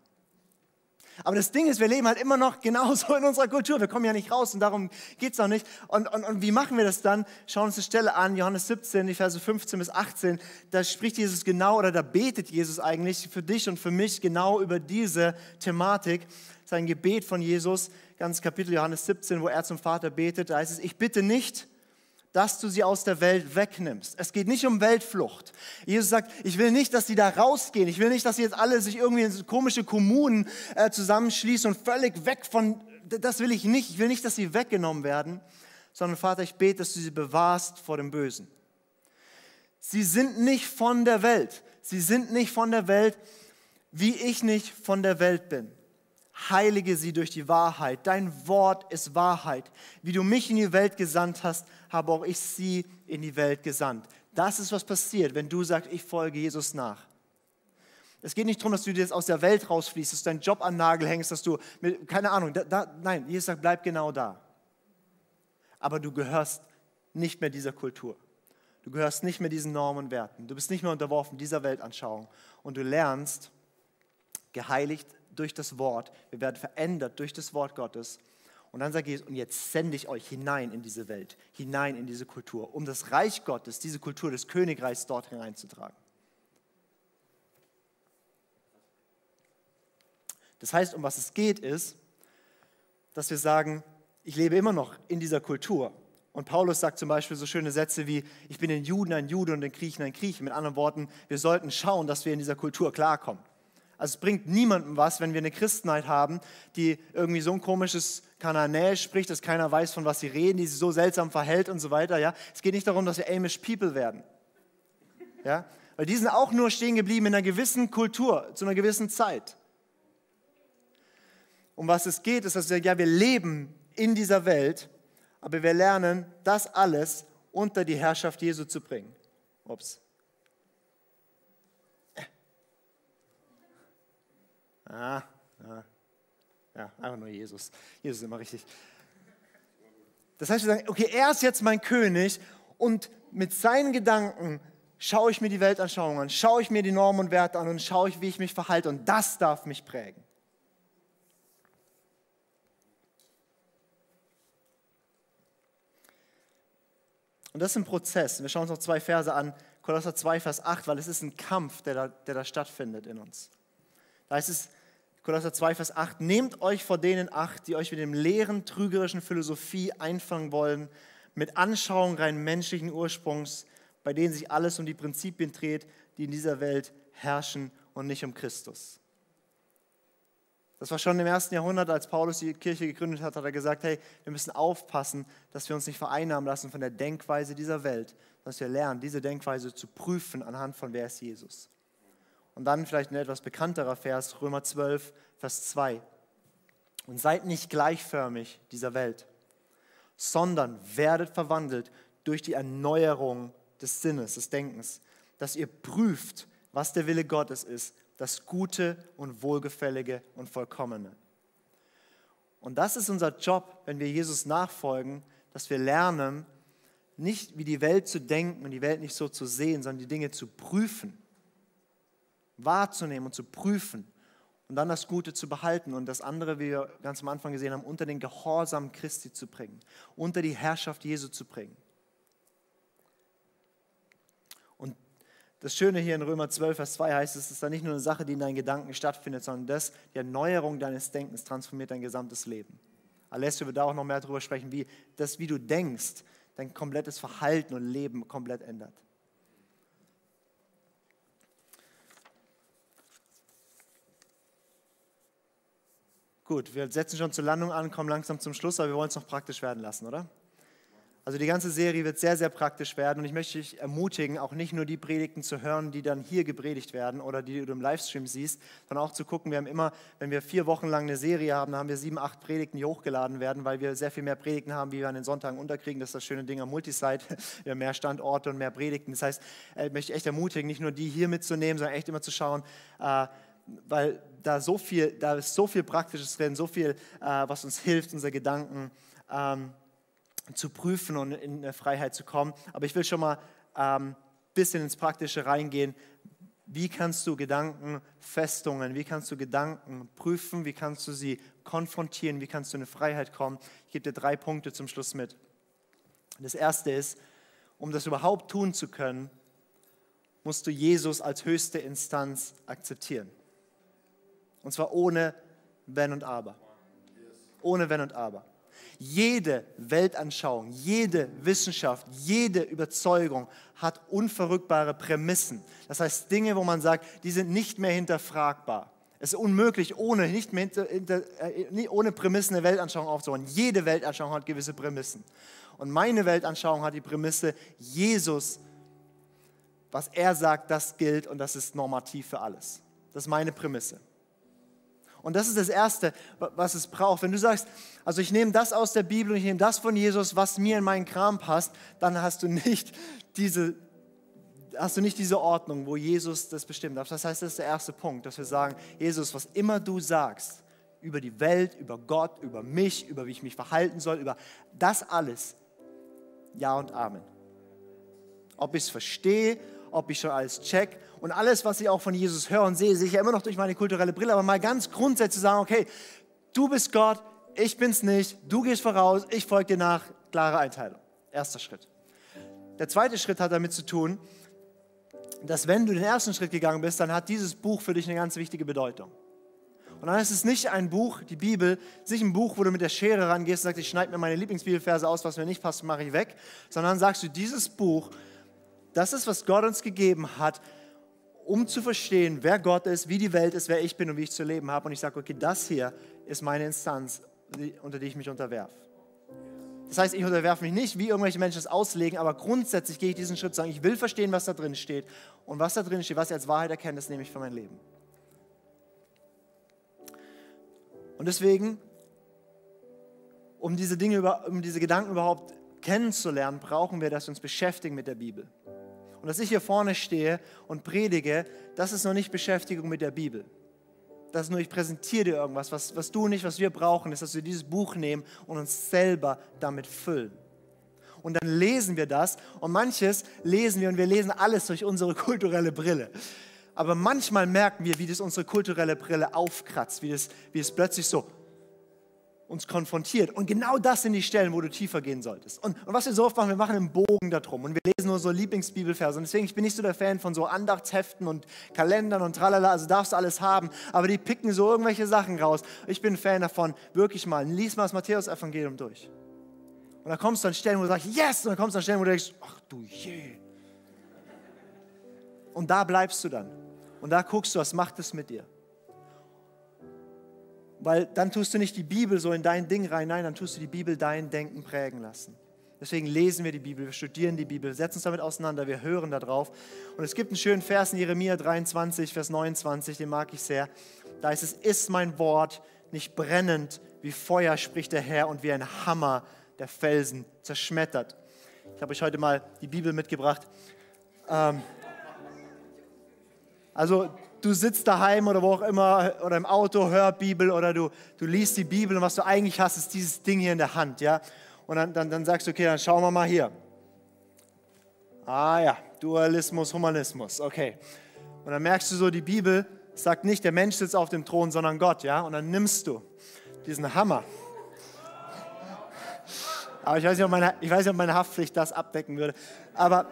Aber das Ding ist, wir leben halt immer noch [laughs] genauso in unserer Kultur. Wir kommen ja nicht raus und darum geht es auch nicht. Und, und, und wie machen wir das dann? Schauen uns die Stelle an, Johannes 17, die Verse 15 bis 18. Da spricht Jesus genau oder da betet Jesus eigentlich für dich und für mich genau über diese Thematik. Sein Gebet von Jesus, ganz Kapitel Johannes 17, wo er zum Vater betet. Da heißt es, ich bitte nicht, dass du sie aus der Welt wegnimmst. Es geht nicht um Weltflucht. Jesus sagt, ich will nicht, dass sie da rausgehen. Ich will nicht, dass sie jetzt alle sich irgendwie in komische Kommunen äh, zusammenschließen und völlig weg von, das will ich nicht. Ich will nicht, dass sie weggenommen werden, sondern Vater, ich bete, dass du sie bewahrst vor dem Bösen. Sie sind nicht von der Welt. Sie sind nicht von der Welt, wie ich nicht von der Welt bin. Heilige sie durch die Wahrheit. Dein Wort ist Wahrheit. Wie du mich in die Welt gesandt hast, habe auch ich sie in die Welt gesandt. Das ist, was passiert, wenn du sagst, ich folge Jesus nach. Es geht nicht darum, dass du jetzt aus der Welt rausfließt, dass du deinen Job an Nagel hängst, dass du, mit, keine Ahnung, da, da, nein, Jesus sagt, bleib genau da. Aber du gehörst nicht mehr dieser Kultur. Du gehörst nicht mehr diesen Normen und Werten. Du bist nicht mehr unterworfen dieser Weltanschauung. Und du lernst, geheiligt durch das Wort, wir werden verändert durch das Wort Gottes. Und dann sagt Jesus, und jetzt sende ich euch hinein in diese Welt, hinein in diese Kultur, um das Reich Gottes, diese Kultur des Königreichs dort hineinzutragen. Das heißt, um was es geht, ist, dass wir sagen, ich lebe immer noch in dieser Kultur. Und Paulus sagt zum Beispiel so schöne Sätze wie, ich bin den Juden ein Jude und den Griechen ein Grieche. Mit anderen Worten, wir sollten schauen, dass wir in dieser Kultur klarkommen. Also es bringt niemandem was, wenn wir eine Christenheit haben, die irgendwie so ein komisches Kananäisch spricht, dass keiner weiß, von was sie reden, die sich so seltsam verhält und so weiter. Ja? Es geht nicht darum, dass wir Amish People werden. Ja? Weil die sind auch nur stehen geblieben in einer gewissen Kultur, zu einer gewissen Zeit. Um was es geht, ist, dass wir, ja, wir leben in dieser Welt, aber wir lernen, das alles unter die Herrschaft Jesu zu bringen. Ups. Ah, ah, ja, einfach nur Jesus. Jesus ist immer richtig. Das heißt, wir sagen, okay, er ist jetzt mein König und mit seinen Gedanken schaue ich mir die Weltanschauung an, schaue ich mir die Normen und Werte an und schaue ich, wie ich mich verhalte und das darf mich prägen. Und das ist ein Prozess. Wir schauen uns noch zwei Verse an, Kolosser 2, Vers 8, weil es ist ein Kampf, der da, der da stattfindet in uns. Da heißt es, Kolosser 2, Vers 8, nehmt euch vor denen acht, die euch mit dem leeren, trügerischen Philosophie einfangen wollen, mit Anschauungen rein menschlichen Ursprungs, bei denen sich alles um die Prinzipien dreht, die in dieser Welt herrschen und nicht um Christus. Das war schon im ersten Jahrhundert, als Paulus die Kirche gegründet hat, hat er gesagt, hey, wir müssen aufpassen, dass wir uns nicht vereinnahmen lassen von der Denkweise dieser Welt, dass wir lernen, diese Denkweise zu prüfen anhand von wer ist Jesus. Und dann vielleicht ein etwas bekannterer Vers, Römer 12, Vers 2. Und seid nicht gleichförmig dieser Welt, sondern werdet verwandelt durch die Erneuerung des Sinnes, des Denkens, dass ihr prüft, was der Wille Gottes ist, das Gute und Wohlgefällige und Vollkommene. Und das ist unser Job, wenn wir Jesus nachfolgen, dass wir lernen, nicht wie die Welt zu denken und die Welt nicht so zu sehen, sondern die Dinge zu prüfen wahrzunehmen und zu prüfen und dann das Gute zu behalten und das andere, wie wir ganz am Anfang gesehen haben, unter den Gehorsam Christi zu bringen, unter die Herrschaft Jesu zu bringen. Und das Schöne hier in Römer 12, Vers 2 heißt, es ist dann nicht nur eine Sache, die in deinen Gedanken stattfindet, sondern das, die Erneuerung deines Denkens transformiert dein gesamtes Leben. Alessio wird da auch noch mehr darüber sprechen, wie das, wie du denkst, dein komplettes Verhalten und Leben komplett ändert. Gut, wir setzen schon zur Landung an, kommen langsam zum Schluss, aber wir wollen es noch praktisch werden lassen, oder? Also die ganze Serie wird sehr, sehr praktisch werden und ich möchte dich ermutigen, auch nicht nur die Predigten zu hören, die dann hier gepredigt werden oder die du im Livestream siehst, sondern auch zu gucken. Wir haben immer, wenn wir vier Wochen lang eine Serie haben, dann haben wir sieben, acht Predigten, die hochgeladen werden, weil wir sehr viel mehr Predigten haben, wie wir an den Sonntagen unterkriegen. Das ist das schöne Ding am Multisite. [laughs] Wir haben mehr Standorte und mehr Predigten. Das heißt, ich möchte echt ermutigen, nicht nur die hier mitzunehmen, sondern echt immer zu schauen, äh, weil da so viel, da ist so viel Praktisches drin, so viel, äh, was uns hilft, unsere Gedanken ähm, zu prüfen und in eine Freiheit zu kommen. Aber ich will schon mal ein ähm, bisschen ins Praktische reingehen. Wie kannst du Gedanken festungen? Wie kannst du Gedanken prüfen? Wie kannst du sie konfrontieren? Wie kannst du in eine Freiheit kommen? Ich gebe dir drei Punkte zum Schluss mit. Das erste ist, um das überhaupt tun zu können, musst du Jesus als höchste Instanz akzeptieren. Und zwar ohne Wenn und Aber. Ohne Wenn und Aber. Jede Weltanschauung, jede Wissenschaft, jede Überzeugung hat unverrückbare Prämissen. Das heißt Dinge, wo man sagt, die sind nicht mehr hinterfragbar. Es ist unmöglich, ohne, nicht mehr hinter, hinter, äh, ohne Prämissen eine Weltanschauung aufzubauen. Jede Weltanschauung hat gewisse Prämissen. Und meine Weltanschauung hat die Prämisse, Jesus, was er sagt, das gilt und das ist normativ für alles. Das ist meine Prämisse. Und das ist das Erste, was es braucht. Wenn du sagst, also ich nehme das aus der Bibel und ich nehme das von Jesus, was mir in meinen Kram passt, dann hast du nicht diese, hast du nicht diese Ordnung, wo Jesus das bestimmt. Das heißt, das ist der erste Punkt, dass wir sagen, Jesus, was immer du sagst, über die Welt, über Gott, über mich, über wie ich mich verhalten soll, über das alles, ja und Amen. Ob ich es verstehe, ob ich schon alles check und alles, was ich auch von Jesus höre und sehe, sehe ich ja immer noch durch meine kulturelle Brille, aber mal ganz grundsätzlich sagen, okay, du bist Gott, ich bin's nicht, du gehst voraus, ich folge dir nach, klare Einteilung. Erster Schritt. Der zweite Schritt hat damit zu tun, dass wenn du den ersten Schritt gegangen bist, dann hat dieses Buch für dich eine ganz wichtige Bedeutung. Und dann ist es nicht ein Buch, die Bibel, nicht ein Buch, wo du mit der Schere rangehst und sagst, ich schneide mir meine Lieblingsbibelverse aus, was mir nicht passt, mache ich weg, sondern sagst du, dieses Buch, das ist, was Gott uns gegeben hat, um zu verstehen, wer Gott ist, wie die Welt ist, wer ich bin und wie ich zu leben habe. Und ich sage, okay, das hier ist meine Instanz, unter die ich mich unterwerfe. Das heißt, ich unterwerfe mich nicht, wie irgendwelche Menschen es auslegen, aber grundsätzlich gehe ich diesen Schritt, sagen, ich will verstehen, was da drin steht. Und was da drin steht, was ich als Wahrheit erkenne, das nehme ich für mein Leben. Und deswegen, um diese Dinge, um diese Gedanken überhaupt kennenzulernen, brauchen wir, dass wir uns beschäftigen mit der Bibel. Und dass ich hier vorne stehe und predige, das ist noch nicht Beschäftigung mit der Bibel. Das ist nur, ich präsentiere dir irgendwas, was, was du nicht, was wir brauchen, ist, dass wir dieses Buch nehmen und uns selber damit füllen. Und dann lesen wir das und manches lesen wir und wir lesen alles durch unsere kulturelle Brille. Aber manchmal merken wir, wie das unsere kulturelle Brille aufkratzt, wie das, wie das plötzlich so, uns konfrontiert. Und genau das sind die Stellen, wo du tiefer gehen solltest. Und, und was wir so oft machen, wir machen einen Bogen darum und wir lesen nur so Lieblingsbibelverse. Und deswegen, ich bin nicht so der Fan von so Andachtsheften und Kalendern und tralala, also darfst du alles haben, aber die picken so irgendwelche Sachen raus. Ich bin ein Fan davon, wirklich mal, lies mal das Matthäus-Evangelium durch. Und dann kommst du an Stellen, wo du sagst, yes! Und dann kommst du an Stellen, wo du denkst, ach du je. Und da bleibst du dann. Und da guckst du, was macht es mit dir. Weil dann tust du nicht die Bibel so in dein Ding rein, nein, dann tust du die Bibel dein Denken prägen lassen. Deswegen lesen wir die Bibel, wir studieren die Bibel, setzen uns damit auseinander, wir hören darauf. Und es gibt einen schönen Vers in Jeremia 23, Vers 29, den mag ich sehr. Da ist es, ist mein Wort nicht brennend wie Feuer, spricht der Herr, und wie ein Hammer der Felsen zerschmettert. Ich habe euch heute mal die Bibel mitgebracht. Ähm, also du sitzt daheim oder wo auch immer oder im Auto, hör Bibel oder du, du liest die Bibel und was du eigentlich hast, ist dieses Ding hier in der Hand, ja. Und dann, dann, dann sagst du, okay, dann schauen wir mal hier. Ah ja, Dualismus, Humanismus, okay. Und dann merkst du so, die Bibel sagt nicht, der Mensch sitzt auf dem Thron, sondern Gott, ja. Und dann nimmst du diesen Hammer. Aber ich weiß nicht, ob meine, ich weiß nicht, ob meine Haftpflicht das abdecken würde. Aber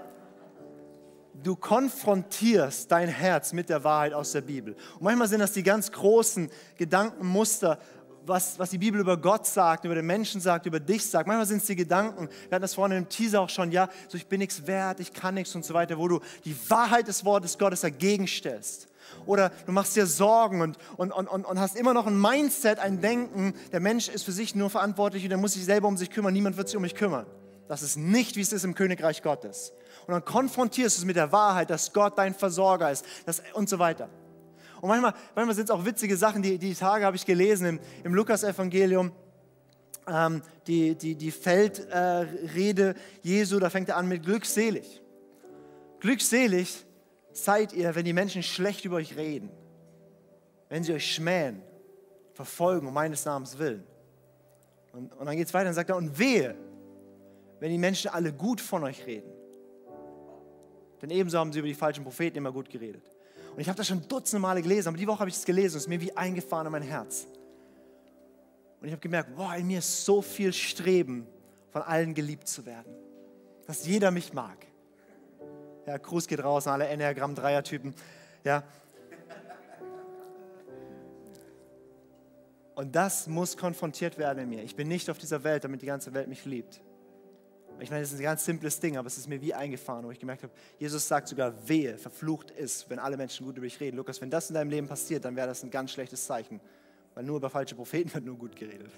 du konfrontierst dein Herz mit der Wahrheit aus der Bibel. Und manchmal sind das die ganz großen Gedankenmuster, was, was die Bibel über Gott sagt, über den Menschen sagt, über dich sagt. Manchmal sind es die Gedanken. Wir hatten das vorhin im Teaser auch schon, ja, so ich bin nichts wert, ich kann nichts und so weiter, wo du die Wahrheit des Wortes Gottes dagegen stellst. Oder du machst dir Sorgen und, und, und, und hast immer noch ein Mindset, ein Denken, der Mensch ist für sich nur verantwortlich und er muss sich selber um sich kümmern, niemand wird sich um mich kümmern. Das ist nicht, wie es ist im Königreich Gottes. Und dann konfrontierst du es mit der Wahrheit, dass Gott dein Versorger ist das, und so weiter. Und manchmal, manchmal sind es auch witzige Sachen, die, die Tage habe ich gelesen im, im Lukas-Evangelium. Ähm, die, die, die Feldrede äh, Jesu, da fängt er an mit glückselig. Glückselig seid ihr, wenn die Menschen schlecht über euch reden, wenn sie euch schmähen, verfolgen um meines Namens willen. Und, und dann geht es weiter und sagt er, und wehe, wenn die Menschen alle gut von euch reden. Denn ebenso haben sie über die falschen Propheten immer gut geredet. Und ich habe das schon dutzende Male gelesen, aber die Woche habe ich es gelesen und es ist mir wie eingefahren in mein Herz. Und ich habe gemerkt, boah, in mir ist so viel Streben, von allen geliebt zu werden. Dass jeder mich mag. Ja, Gruß geht raus an alle Enneagramm-Dreier-Typen. Ja. Und das muss konfrontiert werden in mir. Ich bin nicht auf dieser Welt, damit die ganze Welt mich liebt. Ich meine, das ist ein ganz simples Ding, aber es ist mir wie eingefahren, wo ich gemerkt habe, Jesus sagt sogar, wehe, verflucht ist, wenn alle Menschen gut über dich reden. Lukas, wenn das in deinem Leben passiert, dann wäre das ein ganz schlechtes Zeichen, weil nur über falsche Propheten wird nur gut geredet.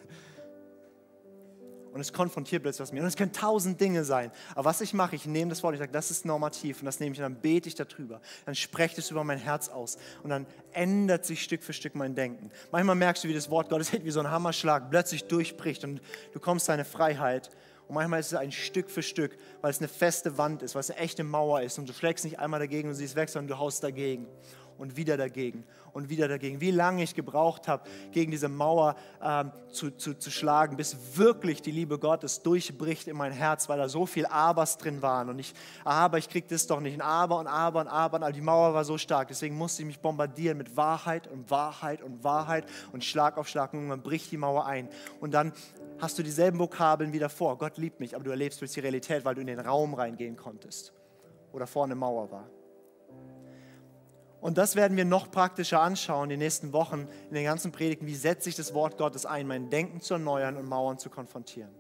Und es konfrontiert plötzlich was mir. Und es können tausend Dinge sein. Aber was ich mache, ich nehme das Wort, ich sage, das ist normativ und das nehme ich und dann bete ich darüber. Dann spreche ich es über mein Herz aus und dann ändert sich Stück für Stück mein Denken. Manchmal merkst du, wie das Wort Gottes wie so ein Hammerschlag plötzlich durchbricht und du kommst deine Freiheit und manchmal ist es ein Stück für Stück, weil es eine feste Wand ist, weil es eine echte Mauer ist. Und du schlägst nicht einmal dagegen und siehst weg, sondern du haust dagegen und wieder dagegen und wieder dagegen. Wie lange ich gebraucht habe, gegen diese Mauer ähm, zu, zu, zu schlagen, bis wirklich die Liebe Gottes durchbricht in mein Herz, weil da so viel Abers drin waren. Und ich, aber ich krieg das doch nicht. Ein Aber und Aber und Aber. Und die Mauer war so stark. Deswegen musste ich mich bombardieren mit Wahrheit und Wahrheit und Wahrheit und Schlag auf Schlag. Und man bricht die Mauer ein. Und dann hast du dieselben Vokabeln wie davor. Gott liebt mich, aber du erlebst durch die Realität, weil du in den Raum reingehen konntest oder vorne eine Mauer war. Und das werden wir noch praktischer anschauen in den nächsten Wochen, in den ganzen Predigten. Wie setze ich das Wort Gottes ein, mein Denken zu erneuern und Mauern zu konfrontieren?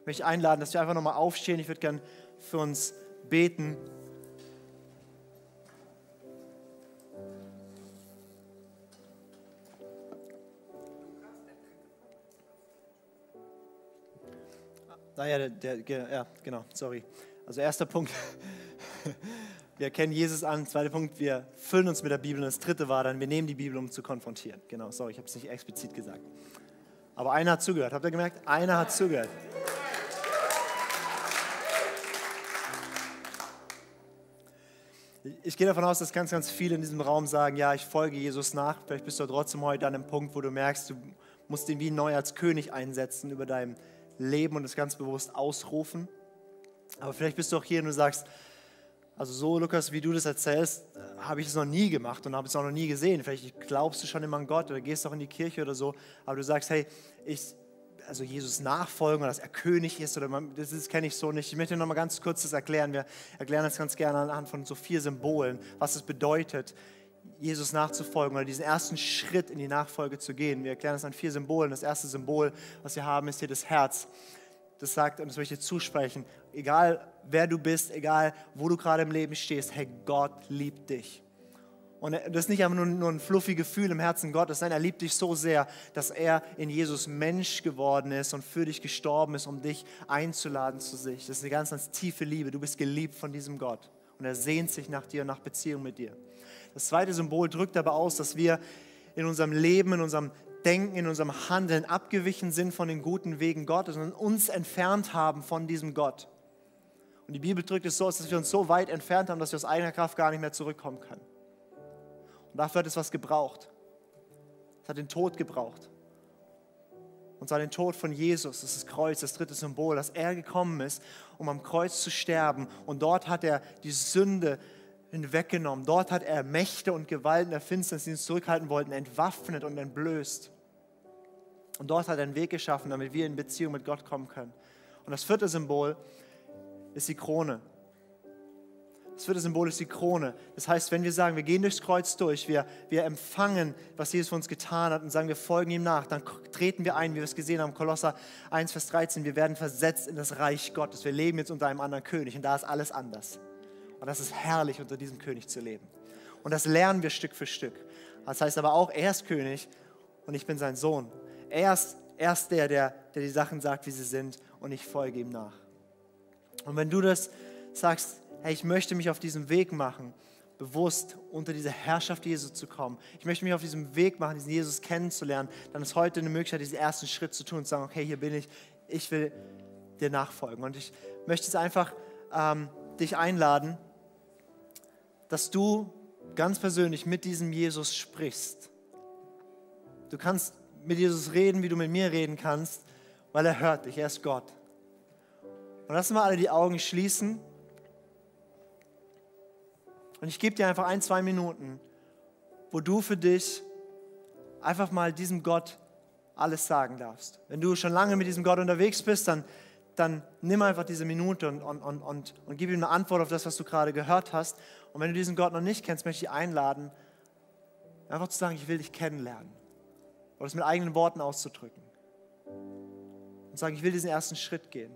Ich möchte einladen, dass wir einfach nochmal aufstehen. Ich würde gerne für uns beten. Naja, der, der, ja, genau, sorry. Also erster Punkt, [laughs] wir erkennen Jesus an. Zweiter Punkt, wir füllen uns mit der Bibel. Und das dritte war dann, wir nehmen die Bibel, um zu konfrontieren. Genau, sorry, ich habe es nicht explizit gesagt. Aber einer hat zugehört. Habt ihr gemerkt? Einer hat zugehört. Ich gehe davon aus, dass ganz, ganz viele in diesem Raum sagen, ja, ich folge Jesus nach. Vielleicht bist du trotzdem heute an einem Punkt, wo du merkst, du musst ihn wie neu als König einsetzen über deinem leben und es ganz bewusst ausrufen. Aber vielleicht bist du auch hier und du sagst, also so, Lukas, wie du das erzählst, äh, habe ich es noch nie gemacht und habe es auch noch nie gesehen. Vielleicht glaubst du schon immer an Gott oder gehst auch in die Kirche oder so, aber du sagst, hey, ich, also Jesus nachfolgen oder dass er König ist oder man, das kenne ich so nicht. Ich möchte noch mal ganz kurz das erklären. Wir erklären das ganz gerne anhand von so vier Symbolen, was es bedeutet, Jesus nachzufolgen oder diesen ersten Schritt in die Nachfolge zu gehen. Wir erklären das an vier Symbolen. Das erste Symbol, was wir haben, ist hier das Herz. Das sagt, und das möchte ich zusprechen, egal wer du bist, egal wo du gerade im Leben stehst, hey, Gott liebt dich. Und das ist nicht einfach nur, nur ein fluffy Gefühl im Herzen Gottes, nein, er liebt dich so sehr, dass er in Jesus Mensch geworden ist und für dich gestorben ist, um dich einzuladen zu sich. Das ist eine ganz, ganz tiefe Liebe. Du bist geliebt von diesem Gott und er sehnt sich nach dir und nach Beziehung mit dir. Das zweite Symbol drückt aber aus, dass wir in unserem Leben, in unserem Denken, in unserem Handeln abgewichen sind von den guten Wegen Gottes und uns entfernt haben von diesem Gott. Und die Bibel drückt es so aus, dass wir uns so weit entfernt haben, dass wir aus eigener Kraft gar nicht mehr zurückkommen können. Und dafür hat es was gebraucht. Es hat den Tod gebraucht. Und zwar den Tod von Jesus, das ist das Kreuz, das dritte Symbol, dass er gekommen ist, um am Kreuz zu sterben. Und dort hat er die Sünde hinweggenommen. Dort hat er Mächte und Gewalten der Finsternis, die uns zurückhalten wollten, entwaffnet und entblößt. Und dort hat er einen Weg geschaffen, damit wir in Beziehung mit Gott kommen können. Und das vierte Symbol ist die Krone. Das vierte Symbol ist die Krone. Das heißt, wenn wir sagen, wir gehen durchs Kreuz durch, wir, wir empfangen, was Jesus für uns getan hat und sagen, wir folgen ihm nach, dann treten wir ein, wie wir es gesehen haben, Kolosser 1, Vers 13, wir werden versetzt in das Reich Gottes. Wir leben jetzt unter einem anderen König und da ist alles anders. Und das ist herrlich, unter diesem König zu leben. Und das lernen wir Stück für Stück. Das heißt aber auch, er ist König und ich bin sein Sohn. Er ist, er ist der, der, der die Sachen sagt, wie sie sind und ich folge ihm nach. Und wenn du das sagst, hey, ich möchte mich auf diesem Weg machen, bewusst unter diese Herrschaft Jesu zu kommen. Ich möchte mich auf diesem Weg machen, diesen Jesus kennenzulernen. Dann ist heute eine Möglichkeit, diesen ersten Schritt zu tun und zu sagen, okay, hier bin ich, ich will dir nachfolgen. Und ich möchte jetzt einfach ähm, dich einladen, dass du ganz persönlich mit diesem Jesus sprichst. Du kannst mit Jesus reden, wie du mit mir reden kannst, weil er hört dich, er ist Gott. Und lass mal alle die Augen schließen. Und ich gebe dir einfach ein, zwei Minuten, wo du für dich einfach mal diesem Gott alles sagen darfst. Wenn du schon lange mit diesem Gott unterwegs bist, dann, dann nimm einfach diese Minute und, und, und, und, und gib ihm eine Antwort auf das, was du gerade gehört hast. Und wenn du diesen Gott noch nicht kennst, möchte ich dich einladen, einfach zu sagen, ich will dich kennenlernen. Oder es mit eigenen Worten auszudrücken. Und sagen, ich will diesen ersten Schritt gehen.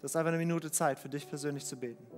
Du hast einfach eine Minute Zeit, für dich persönlich zu beten.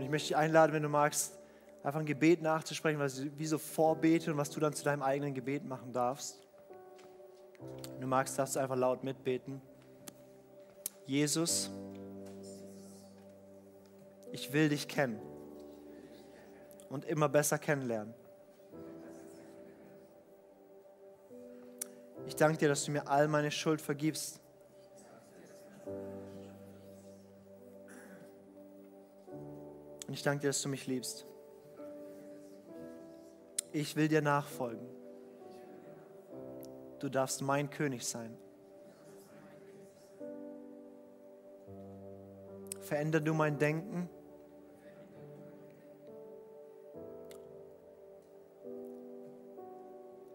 Und ich möchte dich einladen, wenn du magst, einfach ein Gebet nachzusprechen, was wie so Vorbete und was du dann zu deinem eigenen Gebet machen darfst. Wenn du magst, darfst du einfach laut mitbeten. Jesus, ich will dich kennen und immer besser kennenlernen. Ich danke dir, dass du mir all meine Schuld vergibst. Ich danke dir, dass du mich liebst. Ich will dir nachfolgen. Du darfst mein König sein. Veränder du mein Denken.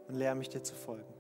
Und lehre mich dir zu folgen.